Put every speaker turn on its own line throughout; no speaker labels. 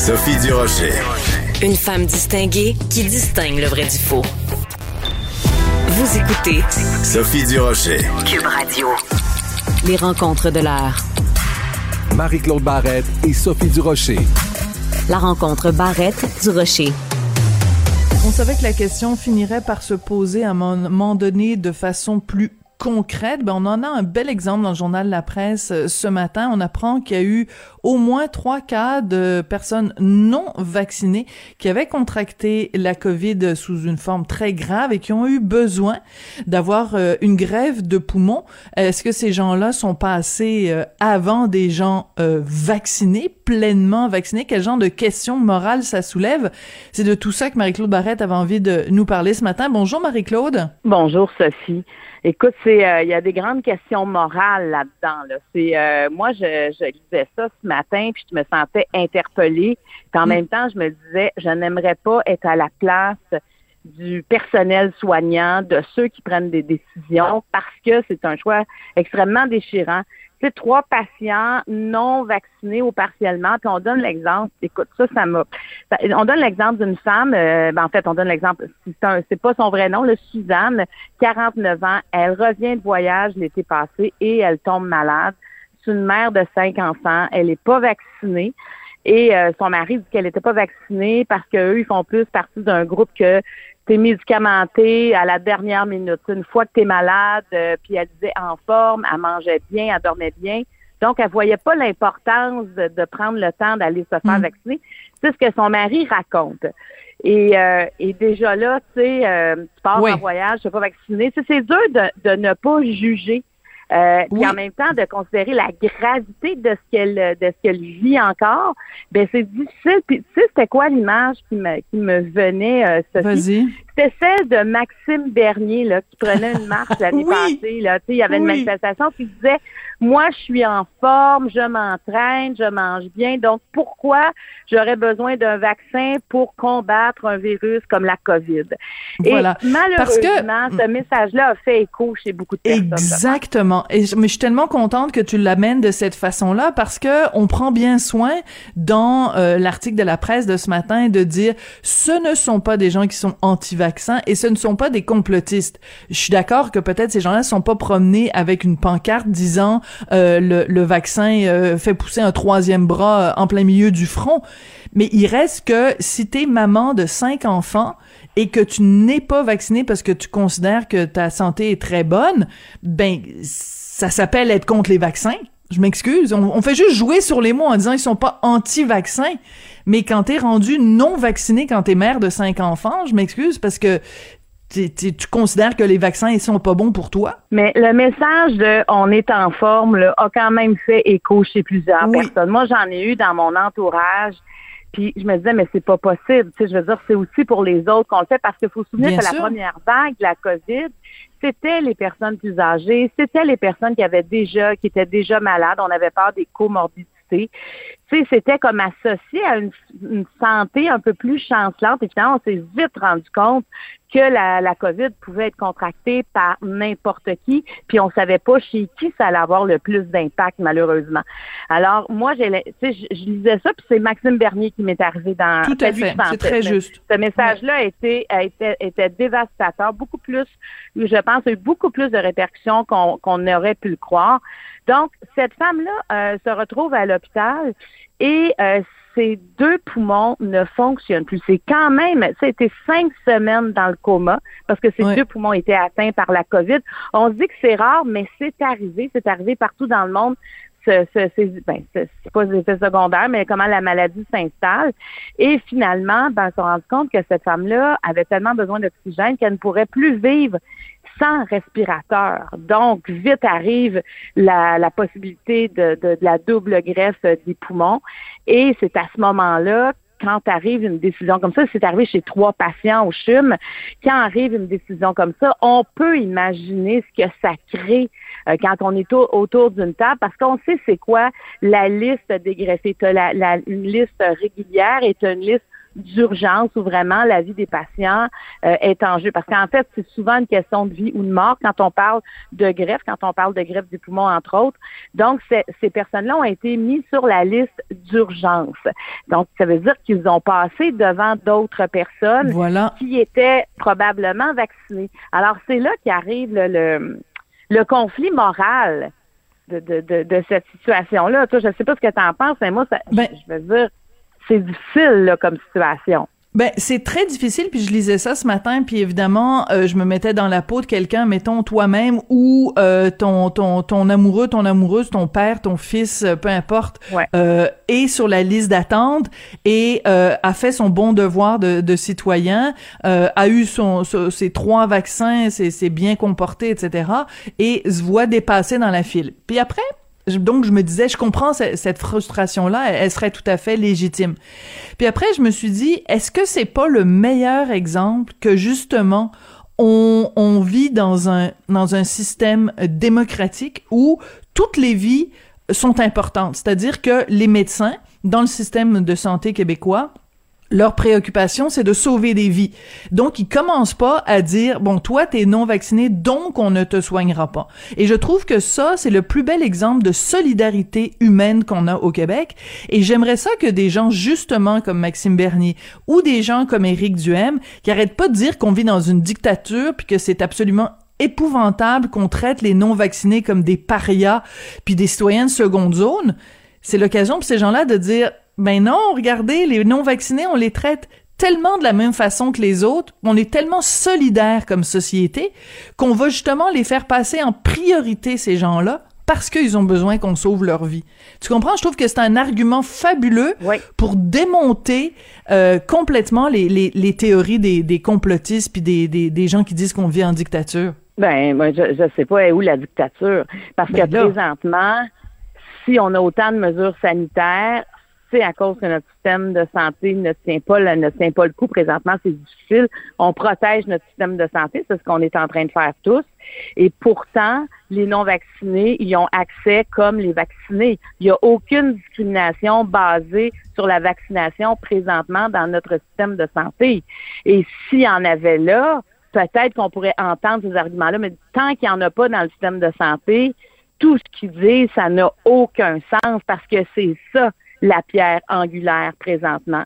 Sophie Durocher.
Une femme distinguée qui distingue le vrai du faux. Vous écoutez
Sophie Durocher.
Cube Radio. Les rencontres de l'heure.
Marie-Claude Barrette et Sophie Durocher.
La rencontre Barrette-Durocher.
On savait que la question finirait par se poser à un moment donné de façon plus concrète, ben on en a un bel exemple dans le journal La Presse euh, ce matin. On apprend qu'il y a eu au moins trois cas de personnes non vaccinées qui avaient contracté la COVID sous une forme très grave et qui ont eu besoin d'avoir euh, une grève de poumons. Est-ce que ces gens-là sont passés euh, avant des gens vaccinés, pleinement vaccinés? Quel genre de questions morales ça soulève? C'est de tout ça que Marie-Claude Barrette avait envie de nous parler ce matin. Bonjour Marie-Claude.
Bonjour Sophie. Écoute, c'est euh, il y a des grandes questions morales là-dedans. Là. C'est euh, moi, je, je lisais ça ce matin, puis je me sentais interpellée. Puis en mm. même temps, je me disais, je n'aimerais pas être à la place du personnel soignant, de ceux qui prennent des décisions, parce que c'est un choix extrêmement déchirant c'est trois patients non vaccinés ou partiellement, puis on donne l'exemple, écoute, ça, ça m'a... On donne l'exemple d'une femme, euh, ben, en fait, on donne l'exemple, c'est pas son vrai nom, le Suzanne, 49 ans, elle revient de voyage l'été passé et elle tombe malade. C'est une mère de cinq enfants, elle n'est pas vaccinée. Et euh, son mari dit qu'elle n'était pas vaccinée parce qu'eux, ils font plus partie d'un groupe que t'es médicamenté à la dernière minute. Une fois que tu es malade, euh, puis elle disait en forme, elle mangeait bien, elle dormait bien. Donc, elle voyait pas l'importance de, prendre le temps d'aller se faire mm. vacciner. C'est ce que son mari raconte. Et, euh, et déjà là, tu sais, euh, tu pars en voyage, tu n'es pas vacciné. C'est dur de, de ne pas juger euh, Puis en même temps, de considérer la gravité de ce qu'elle de ce qu'elle vit encore, ben c'est difficile. Puis tu sais, c'était quoi l'image qui me qui me venait, euh, Sophie? Celle de Maxime Bernier là, qui prenait une marche l'année passée. Là. Il y avait une manifestation qui disait Moi, je suis en forme, je m'entraîne, je mange bien, donc pourquoi j'aurais besoin d'un vaccin pour combattre un virus comme la COVID? Voilà. Et malheureusement, ce message-là a fait écho chez beaucoup de personnes.
Exactement. Et mais je suis tellement contente que tu l'amènes de cette façon-là parce que on prend bien soin dans euh, l'article de la presse de ce matin de dire ce ne sont pas des gens qui sont anti-vaccins et ce ne sont pas des complotistes. Je suis d'accord que peut-être ces gens-là ne sont pas promenés avec une pancarte disant euh, le, vaccin euh, fait pousser un troisième bras en plein milieu du front. Mais il reste que si t'es maman de cinq enfants et que tu n'es pas vacciné parce que tu considères que ta santé est très bonne, ben ça s'appelle être contre les vaccins. Je m'excuse. On, fait juste jouer sur les mots en disant ils sont pas anti-vaccins. Mais quand t'es rendu non vacciné, quand t'es mère de cinq enfants, je m'excuse parce que tu considères que les vaccins ils sont pas bons pour toi?
Mais le message de on est en forme là, a quand même fait écho chez plusieurs personnes. Moi, j'en ai eu dans mon entourage puis je me disais, mais c'est pas possible. Tu sais, je veux dire, c'est aussi pour les autres qu'on le fait parce qu'il faut se souvenir que la première vague de la COVID, c'était les personnes plus âgées, c'était les personnes qui avaient déjà, qui étaient déjà malades. On avait peur des comorbidités c'était comme associé à une, santé un peu plus chancelante. Et finalement, on s'est vite rendu compte que la, la COVID pouvait être contractée par n'importe qui, puis on savait pas chez qui ça allait avoir le plus d'impact, malheureusement. Alors, moi, j'ai, je, je lisais ça, puis c'est Maxime Bernier qui m'est arrivé dans...
Tout à fait, c'est très juste.
Ce message-là a été, a été, était dévastateur, beaucoup plus, je pense, a eu beaucoup plus de répercussions qu'on, qu'on aurait pu le croire. Donc, cette femme-là euh, se retrouve à l'hôpital et euh, ces deux poumons ne fonctionnent plus. C'est quand même, ça a été cinq semaines dans le coma parce que ces deux poumons étaient atteints par la COVID. On se dit que c'est rare, mais c'est arrivé. C'est arrivé partout dans le monde. Ce, ce, ben, c'est pas des effets secondaires, mais comment la maladie s'installe. Et finalement, ben, on s'est rendu compte que cette femme-là avait tellement besoin d'oxygène qu'elle ne pourrait plus vivre sans respirateur. Donc, vite arrive la, la possibilité de, de, la double greffe des poumons. Et c'est à ce moment-là quand arrive une décision comme ça, c'est arrivé chez trois patients au CHUM, quand arrive une décision comme ça, on peut imaginer ce que ça crée euh, quand on est autour d'une table, parce qu'on sait c'est quoi la liste des greffés. La, la, une liste régulière est une liste d'urgence où vraiment la vie des patients euh, est en jeu. Parce qu'en fait, c'est souvent une question de vie ou de mort quand on parle de greffe, quand on parle de greffe du poumon, entre autres. Donc, ces personnes-là ont été mises sur la liste d'urgence. Donc, ça veut dire qu'ils ont passé devant d'autres personnes qui étaient probablement vaccinées. Alors, c'est là qu'arrive le, le, conflit moral de, de, de, cette situation-là. Toi, je ne sais pas ce que tu en penses, mais moi, ça, ben je veux dire, c'est difficile là, comme situation.
Ben c'est très difficile puis je lisais ça ce matin puis évidemment euh, je me mettais dans la peau de quelqu'un mettons toi-même ou euh, ton ton ton amoureux ton amoureuse ton père ton fils euh, peu importe est sur la liste d'attente et a fait son bon devoir de, de citoyen a eu son, ses trois vaccins c'est bien comporté etc et se voit dépasser dans la file puis après donc, je me disais, je comprends cette frustration-là, elle, serait tout à fait légitime. Puis après, je me suis dit, est-ce que c'est pas le meilleur exemple que justement on, vit dans un, dans un système démocratique où toutes les vies sont importantes? C'est-à-dire que les médecins, dans le système de santé québécois, leur préoccupation, c'est de sauver des vies. Donc, ils commencent pas à dire, bon, toi, t'es non vacciné, donc on ne te soignera pas. Et je trouve que ça, c'est le plus bel exemple de solidarité humaine qu'on a au Québec. Et j'aimerais ça que des gens, justement, comme Maxime Bernier, ou des gens comme Éric Duhem, qui arrêtent pas de dire qu'on vit dans une dictature, puis que c'est absolument épouvantable qu'on traite les non-vaccinés comme des parias, puis des citoyens de seconde zone, c'est l'occasion pour ces gens-là de dire ben non, regardez, les non-vaccinés, on les traite tellement de la même façon que les autres, on est tellement solidaires comme société qu'on va justement les faire passer en priorité ces gens-là parce qu'ils ont besoin qu'on sauve leur vie. Tu comprends? Je trouve que c'est un argument fabuleux pour démonter euh, complètement les, les, les, théories des, des complotistes puis des, des, des gens qui disent qu'on vit en dictature.
Ben, moi, je, je sais pas où la dictature? Parce ben que présentement, si on a autant de mesures sanitaires, à cause que notre système de santé ne tient pas le, ne tient pas le coup présentement, c'est difficile. On protège notre système de santé, c'est ce qu'on est en train de faire tous. Et pourtant, les non-vaccinés y ont accès comme les vaccinés. Il n'y a aucune discrimination basée sur la vaccination présentement dans notre système de santé. Et s'il y en avait là, peut-être qu'on pourrait entendre ces arguments-là, mais tant qu'il n'y en a pas dans le système de santé, tout ce qu'ils disent, ça n'a aucun sens parce que c'est ça la pierre angulaire présentement.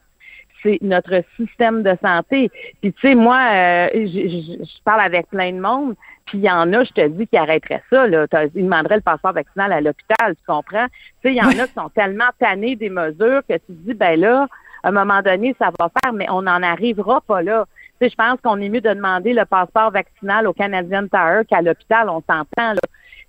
C'est notre système de santé. Puis tu sais, moi, euh, je, parle avec plein de monde, puis il y en a, je te dis, qui arrêteraient ça. Là. Ils demanderaient le passeport vaccinal à l'hôpital, tu comprends? Tu sais, il y en a qui sont tellement tannés des mesures que tu te dis, ben là, à un moment donné, ça va faire, mais on n'en arrivera pas là. Tu sais, je pense qu'on est mieux de demander le passeport vaccinal au Canadian Tower qu'à l'hôpital, on s'entend, là.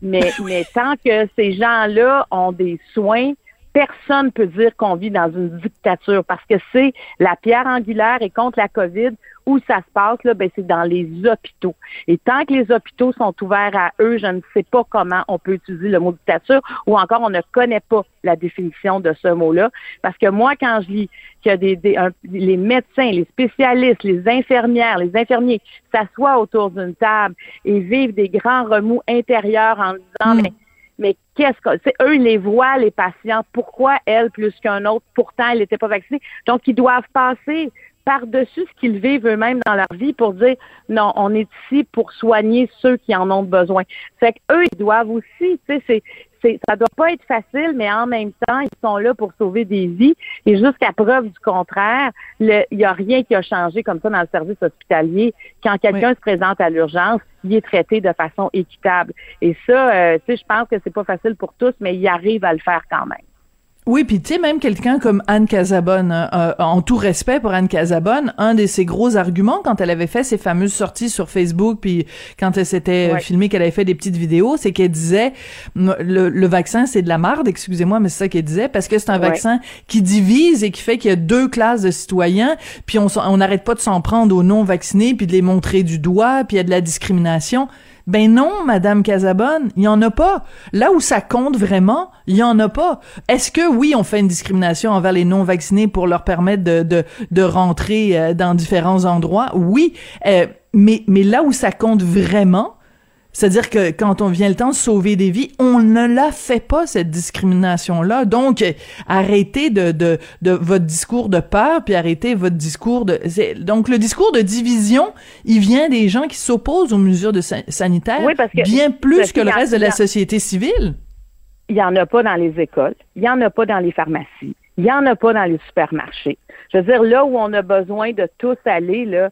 Mais, mais tant que ces gens-là ont des soins personne peut dire qu'on vit dans une dictature parce que c'est la pierre angulaire et contre la COVID où ça se passe, là, ben, c'est dans les hôpitaux. Et tant que les hôpitaux sont ouverts à eux, je ne sais pas comment on peut utiliser le mot dictature ou encore on ne connaît pas la définition de ce mot-là. Parce que moi, quand je lis y a des, les médecins, les spécialistes, les infirmières, les infirmiers s'assoient autour d'une table et vivent des grands remous intérieurs en disant, hmm. mais mais qu'est-ce que c'est eux ils les voient les patients pourquoi elle plus qu'un autre pourtant elle n'était pas vaccinée? Donc ils doivent passer par-dessus ce qu'ils vivent eux-mêmes dans leur vie pour dire non, on est ici pour soigner ceux qui en ont besoin. Fait qu'eux, ils doivent aussi, tu sais, c'est, ça doit pas être facile, mais en même temps, ils sont là pour sauver des vies. Et jusqu'à preuve du contraire, il n'y a rien qui a changé comme ça dans le service hospitalier. Quand quelqu'un se présente à l'urgence, il est traité de façon équitable. Et ça, euh, tu sais, je pense que c'est pas facile pour tous, mais ils arrivent à le faire quand même.
Oui, puis tu sais, même quelqu'un comme Anne Casabonne, hein, euh, en tout respect pour Anne Casabonne, un de ses gros arguments quand elle avait fait ses fameuses sorties sur Facebook, puis quand elle s'était
Ouais.
filmée qu'elle avait fait des petites vidéos, c'est qu'elle disait le, le vaccin c'est de la marde, excusez-moi, mais c'est ça qu'elle disait, parce que c'est un
Ouais.
vaccin qui divise et qui fait qu'il y a deux classes de citoyens, puis on n'arrête pas de s'en prendre aux non-vaccinés, puis de les montrer du doigt, puis il y a de la discrimination. Ben non, Madame Casabonne, il y en a pas. Là où ça compte vraiment, il y en a pas. Est-ce que oui, on fait une discrimination envers les non-vaccinés pour leur permettre de de, de rentrer euh, dans différents endroits? Oui, Euh, mais mais là où ça compte vraiment, c'est-à-dire que quand on vient le temps de sauver des vies, on ne la fait pas cette discrimination-là. Donc, arrêtez de, de, de votre discours de peur, puis arrêtez votre discours de... c'est- Donc, le discours de division, il vient des gens qui s'opposent aux mesures de sa- sanitaires
Oui, parce que-
bien plus
parce
que le reste de la société civile.
Il y en a pas dans les écoles, il y en a pas dans les pharmacies, il y en a pas dans les supermarchés. Je veux dire, là où on a besoin de tous aller, là,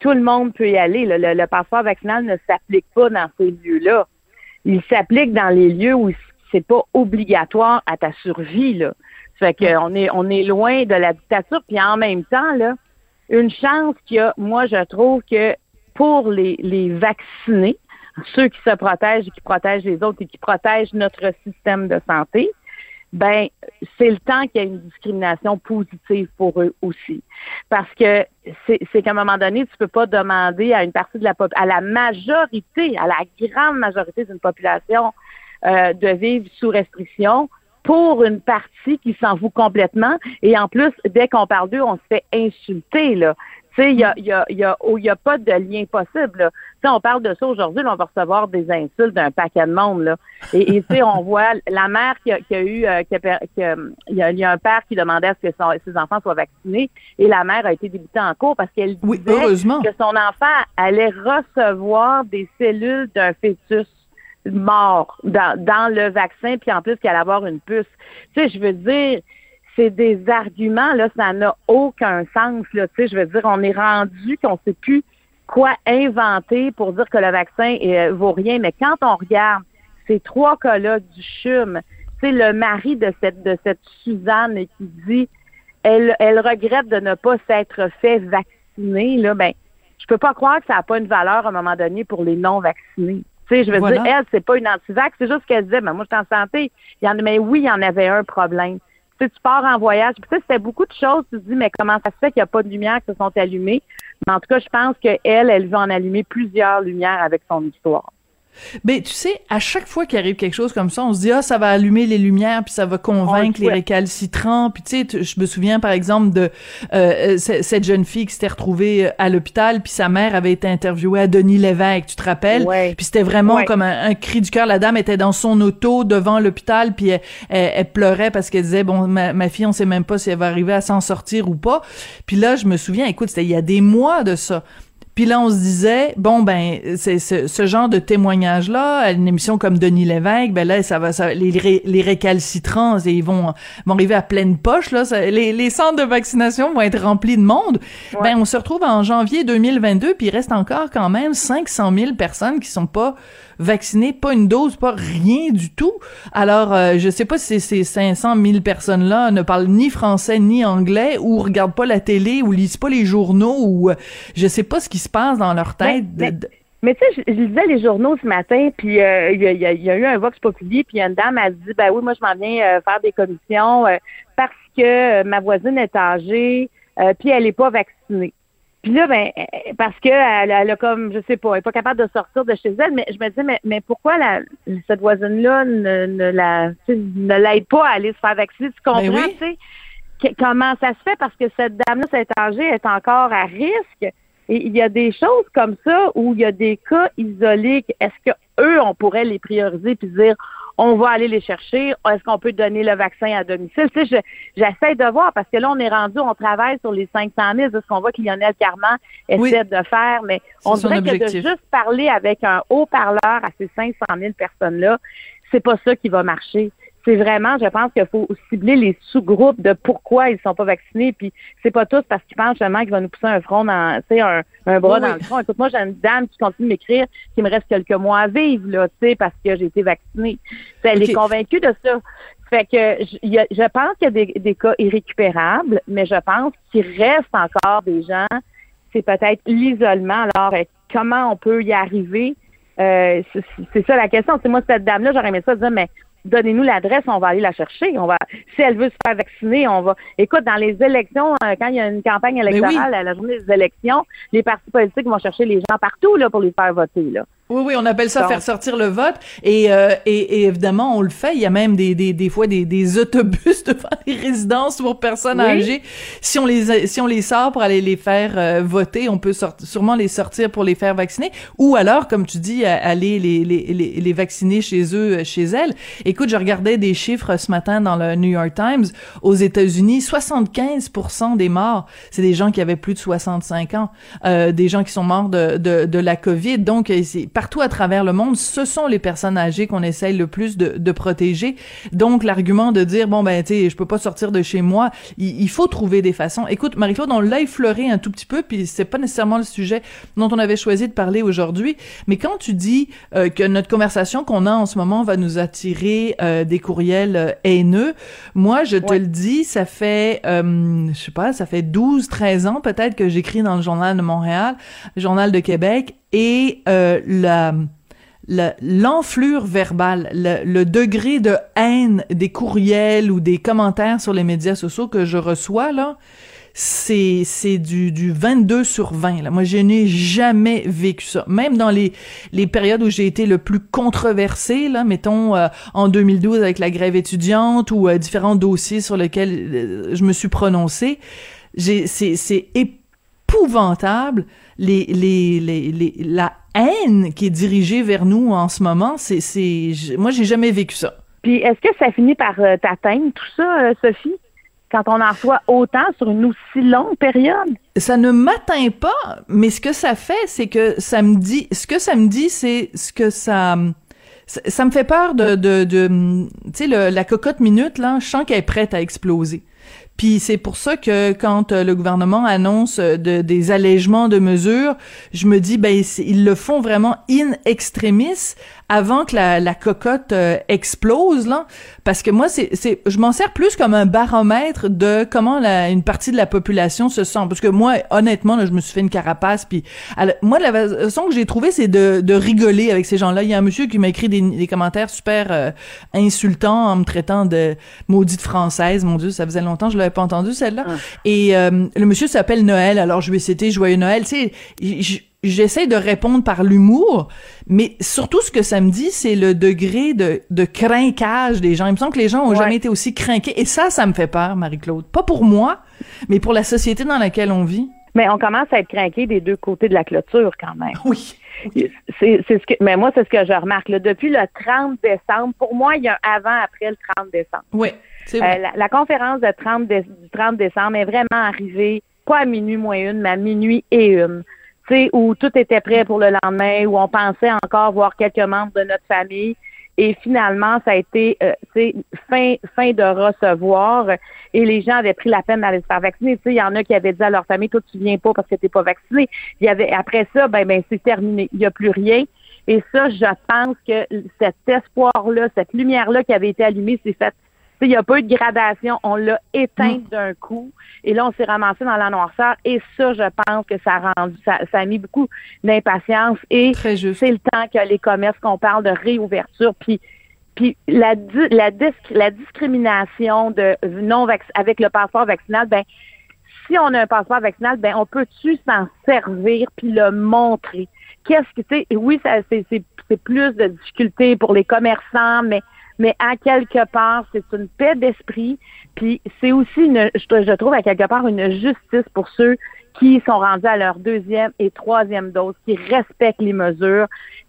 tout le monde peut y aller. Le, le passeport vaccinal ne s'applique pas dans ces lieux-là. Il s'applique dans les lieux où c'est pas obligatoire à ta survie, là. Fait que on est on est loin de la dictature, puis en même temps, là, une chance qu'il y a, moi je trouve que pour les, les vaccinés, ceux qui se protègent et qui protègent les autres et qui protègent notre système de santé, ben c'est le temps qu'il y ait une discrimination positive pour eux aussi. Parce que c'est qu'à un moment donné, tu peux pas demander à une partie de la à la majorité, à la grande majorité d'une population euh, de vivre sous restriction pour une partie qui s'en fout complètement. Et en plus, dès qu'on parle d'eux, on se fait insulter, là. Tu sais, il y a, y, a, y, a, oh, y a pas de lien possible. là. On parle de ça aujourd'hui, on va recevoir des insultes d'un paquet de monde. Là. Et et tu sais, on voit la mère qui a, qui a eu, euh, qui a qui a- il, y a, un père qui demandait à ce que son- ses enfants soient vaccinés, et la mère a été débutée en cours parce qu'elle disait que son enfant allait recevoir des cellules d'un fœtus mort dans, dans le vaccin, puis en plus qu'il allait avoir une puce. Tu sais, je veux dire, c'est des arguments, là, ça n'a aucun sens, là. Tu sais, je veux dire, on est rendu qu'on sait plus quoi inventer pour dire que le vaccin euh, vaut rien. Mais quand on regarde ces trois cas-là du CHUM, sais, le mari de cette, de cette Suzanne qui dit, elle, elle regrette de ne pas s'être fait vacciner, là, ben, je peux pas croire que ça n'a pas une valeur à un moment donné pour les non-vaccinés. Tu sais, je veux
Voilà.
dire, elle, c'est pas une anti-vax, c'est juste qu'elle disait, ben, moi, je suis en santé. Il y en, mais oui, il y en avait un problème. Tu sais, tu pars en voyage. Puis, tu sais, c'était beaucoup de choses. Tu te dis, mais comment ça se fait qu'il n'y a pas de lumière qui se sont allumées? Mais en tout cas, je pense qu'elle, elle veut en allumer plusieurs lumières avec son histoire.
Ben, tu sais, à chaque fois qu'il arrive quelque chose comme ça, on se dit ah ça va allumer les lumières puis ça va convaincre
On le
les récalcitrants. Puis tu sais, je me souviens par exemple de euh, cette jeune fille qui s'était retrouvée euh, à l'hôpital puis sa mère avait été interviewée à Denis Lévesque, tu te rappelles?
Ouais.
Puis c'était vraiment
Ouais.
comme un, un cri du cœur. La dame était dans son auto devant l'hôpital puis elle, elle- elle pleurait parce qu'elle disait bon ma, ma fille on sait même pas si elle va arriver à s'en sortir ou pas. Puis là je me souviens, écoute c'était il y a des mois de ça. Puis là, on se disait, bon, ben, c'est ce, ce genre de témoignage-là, une émission comme Denis Lévesque, ben là, ça va, ça, les, ré- les récalcitrants, ils vont, vont arriver à pleine poche, là. Ça- les, les centres de vaccination vont être remplis de monde. Ben, on se retrouve en janvier 2022, puis il reste encore quand même 500 000 personnes qui sont pas vaccinées, pas une dose, pas rien du tout. Alors, euh, je sais pas si ces 500 000 personnes-là ne parlent ni français ni anglais, ou regardent pas la télé, ou lisent pas les journaux, ou euh, je sais pas ce qui se passe dans leur tête.
Mais-
de- de-
Mais tu sais, je, je lisais les journaux ce matin, puis euh, il y, a, il y a- il y a eu un vox populi, puis une dame a dit, ben oui, moi je m'en viens euh, faire des commissions euh, parce que ma voisine est âgée, puis elle est pas vaccinée. Puis là, ben, parce que elle, elle a comme, je sais pas, elle est pas capable de sortir de chez elle, mais je me dis, mais, mais pourquoi la, cette voisine-là ne, ne la, tu sais, ne l'aide pas à aller se faire vacciner? Tu comprends,
Ben oui.
tu sais? comment ça se fait? Parce que cette dame-là, cette âgée, est encore à risque. Et il y a des choses comme ça où il y a des cas isolés. Est-ce que eux, on pourrait les prioriser puis dire on va aller les chercher? Est-ce qu'on peut donner le vaccin à domicile? Tu sais, je- j'essaie de voir parce que là, on est rendu, on travaille sur les 500 000. C'est ce qu'on voit que Lionel Carman essaie
Oui.
de faire? Mais on dirait que de juste parler avec un haut-parleur à ces 500 000 personnes-là, c'est pas ça qui va marcher. C'est vraiment, je pense qu'il faut cibler les sous-groupes de pourquoi ils sont pas vaccinés. Puis c'est pas tous parce qu'ils pensent justement qu'il va nous pousser un front dans, tu sais, un, un bras dans le front. Écoute, moi, j'ai une dame qui continue de m'écrire qu'il me reste quelques mois à vivre, là, tu sais, parce que j'ai été vaccinée. elle est convaincue de ça. Fait que je, je pense qu'il y a des, des, cas irrécupérables, mais je pense qu'il reste encore des gens. C'est peut-être l'isolement. Alors, euh, comment on peut y arriver? Euh, c'est ça la question. C'est moi, cette dame-là, j'aurais aimé ça dire, mais donnez-nous l'adresse, on va aller la chercher. On va, si elle veut se faire vacciner, on va. Écoute, dans les élections, euh, quand il y a une campagne électorale, à la journée des élections, les partis politiques vont chercher les gens partout là pour les faire voter là.
Oui, oui, on appelle ça faire sortir le vote. Et, euh, et, et, évidemment, on le fait. Il y a même des, des, des fois des, des autobus devant les résidences pour personnes âgées. Si on les si on les sort pour aller les faire euh, voter, on peut sûrement les sortir pour les faire vacciner. Ou alors, comme tu dis, aller les, les, les, les vacciner chez eux, chez elles. Écoute, je regardais des chiffres ce matin dans le New York Times. Aux États-Unis, 75% des morts, c'est des gens qui avaient plus de 65 ans, euh, des gens qui sont morts de, de, de la COVID. Donc, c'est partout à travers le monde, ce sont les personnes âgées qu'on essaye le plus de, de protéger. Donc, l'argument de dire, bon, ben, tu sais, je peux pas sortir de chez moi, il, faut trouver des façons. Écoute, Marie-Claude, on l'a effleuré un tout petit peu, puis c'est pas nécessairement le sujet dont on avait choisi de parler aujourd'hui, mais quand tu dis euh, que notre conversation qu'on a en ce moment va nous attirer euh, des courriels euh, haineux, moi, je te le dis, ça fait, je sais pas, ça fait 12, 13 ans peut-être que j'écris dans le Journal de Montréal, le Journal de Québec, et euh, l'enflure verbale, le, degré de haine des courriels ou des commentaires sur les médias sociaux que je reçois là, c'est du du 22 sur 20 là. Moi, je n'ai jamais vécu ça. Même dans les les périodes où j'ai été le plus controversé là, mettons euh, en 2012 avec la grève étudiante ou euh, différents dossiers sur lesquels je me suis prononcé, j'ai c'est c'est épouvantable les, les, les, la haine qui est dirigée vers nous en ce moment, c'est, c'est, moi, j'ai jamais vécu ça.
Puis, est-ce que ça finit par euh, t'atteindre, tout ça, euh, Sophie? Quand on en reçoit autant sur une aussi longue période?
Ça ne m'atteint pas, mais ce que ça fait, c'est que ça me dit, ce que ça me dit, c'est ce que ça, ça, me fait peur de, de, de tu sais, la cocotte minute, là, je sens qu'elle est prête à exploser. Puis c'est pour ça que quand euh, le gouvernement annonce euh, de, des allègements de mesures, je me dis ben ils le font vraiment in extremis avant que la, la cocotte euh, explose là. Parce que moi c'est c'est je m'en sers plus comme un baromètre de comment la, une partie de la population se sent. Parce que moi honnêtement là, je me suis fait une carapace puis moi la façon que j'ai trouvé c'est de, de rigoler avec ces gens-là. Il y a un monsieur qui m'a écrit des, des commentaires super euh, insultants en me traitant de maudite française. Mon dieu ça faisait longtemps que je l'avais pas entendu celle-là. Ah. et euh, le monsieur s'appelle Noël. Alors je lui ai cité joyeux Noël tu sais j'essaie de répondre par l'humour, mais surtout ce que ça me dit, c'est le degré de, de craquage des gens. Il me semble que les gens ont jamais été aussi craqués. Et ça, ça me fait peur, Marie-Claude. Pas pour moi, mais pour la société dans laquelle on vit.
Mais on commence à être craqué des deux côtés de la clôture quand même.
Oui.
C'est ce que, mais moi, c'est ce que je remarque. Depuis le 30 décembre, pour moi, il y a un avant-après le 30 décembre.
Oui,
c'est euh, la, conférence de 30 du 30 décembre est vraiment arrivée, pas à minuit moins une, mais à minuit et une où tout était prêt pour le lendemain, où on pensait encore voir quelques membres de notre famille. Et finalement, ça a été euh, fin, fin de recevoir et les gens avaient pris la peine d'aller se faire vacciner. Il y en a qui avaient dit à leur famille, toi, tu viens pas parce que tu n'es pas vacciné. Il y avait après ça, ben, ben c'est terminé. Il n'y a plus rien. Et ça, je pense que cet espoir-là, cette lumière-là qui avait été allumée, c'est fait il n'y a pas eu de gradation. On l'a éteint mm. d'un coup. Et là, on s'est ramassé dans la noirceur. Et ça, je pense que ça a rendu, ça, a mis beaucoup d'impatience. Et c'est le temps que les commerces, qu'on parle de réouverture. Puis, puis la, la, la discrimination de non avec le passeport vaccinal, ben si on a un passeport vaccinal, ben on peut-tu s'en servir puis le montrer? Qu'est-ce que tu sais? Oui, ça c'est plus de difficultés pour les commerçants, mais mais à quelque part, c'est une paix d'esprit. Puis c'est aussi, une, je, trouve, à quelque part, une justice pour ceux qui sont rendus à leur deuxième et troisième dose, qui respectent les mesures.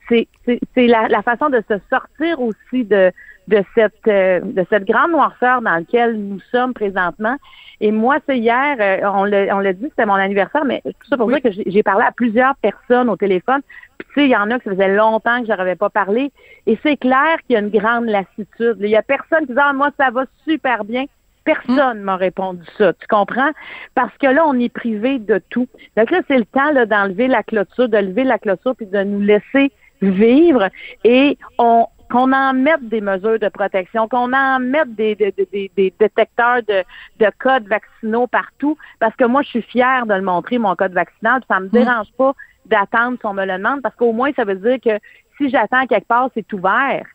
C'est la, la façon de se sortir aussi de, de cette euh, de cette grande noirceur dans laquelle nous sommes présentement. Et moi, c'est hier, euh, on l'a on l'a dit, c'était mon anniversaire, mais tout ça pour dire que j'ai parlé à plusieurs personnes au téléphone. Puis tu sais, il y en a que ça faisait longtemps que je n'avais pas parlé. Et c'est clair qu'il y a une grande lassitude. Il y a personne qui dit ah, moi, ça va super bien. Personne m'a répondu ça, tu comprends? Parce que là, on est privé de tout. Donc là, c'est le temps d'enlever la clôture, de lever la clôture, puis de nous laisser vivre. Et on, qu'on en mette des mesures de protection, qu'on en mette des, des, des, des détecteurs de, de, codes vaccinaux partout, parce que moi, je suis fière de le montrer, mon code vaccinal, ça me mm. dérange pas d'attendre si on me le demande, parce qu'au moins, ça veut dire que si j'attends quelque part, c'est ouvert.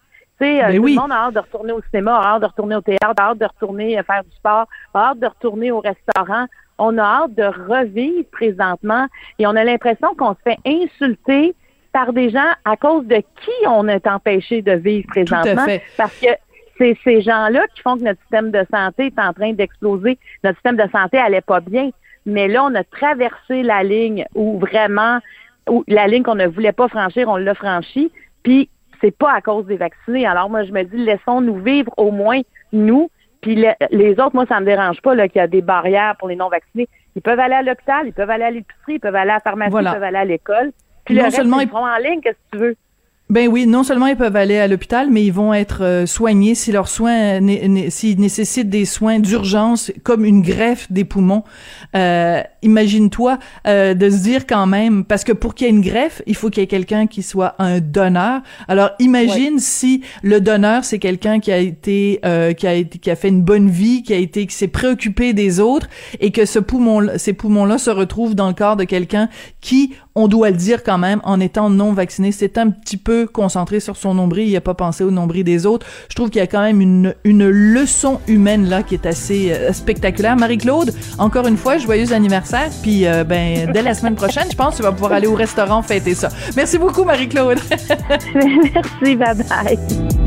Tu sais, euh, ben tout le monde a hâte de retourner au cinéma, a hâte de retourner au théâtre, a hâte de retourner euh, faire du sport, a hâte de retourner au restaurant. On a hâte de revivre présentement et on a l'impression qu'on se fait insulter par des gens à cause de qui on est empêché de vivre présentement. Parce que c'est ces gens-là qui font que notre système de santé est en train d'exploser. Notre système de santé allait pas bien. Mais là, on a traversé la ligne où vraiment, où la ligne qu'on ne voulait pas franchir, on l'a franchi. Puis, c'est pas à cause des vaccinés. Alors, moi, je me dis, laissons-nous vivre au moins, nous. Puis les, autres, moi, ça me dérange pas qu'il y a des barrières pour les non-vaccinés. Ils peuvent aller à l'hôpital, ils peuvent aller à l'épicerie, ils peuvent aller à la pharmacie, ils peuvent aller à l'école. Puis non seulement ils en ligne, qu'est-ce que tu veux?
Ben oui, non seulement ils peuvent aller à l'hôpital, mais ils vont être euh, soignés si leurs soins, s'ils nécessitent des soins d'urgence, comme une greffe des poumons. Euh, Imagine-toi euh, de se dire quand même, parce que pour qu'il y ait une greffe, il faut qu'il y ait quelqu'un qui soit un donneur. Alors imagine si le donneur c'est quelqu'un qui a été, euh, qui a été, qui a fait une bonne vie, qui a été, qui s'est préoccupé des autres, et que ce poumon, ces poumons-là se retrouvent dans le corps de quelqu'un qui on doit le dire quand même, en étant non vacciné, c'est un petit peu concentré sur son nombril, il a pas pensé au nombril des autres. Je trouve qu'il y a quand même une, une leçon humaine là qui est assez euh, spectaculaire. Marie-Claude, encore une fois, joyeux anniversaire, puis euh, ben dès la semaine prochaine, je pense tu vas pouvoir aller au restaurant fêter ça. Merci beaucoup Marie-Claude.
Merci, bye bye.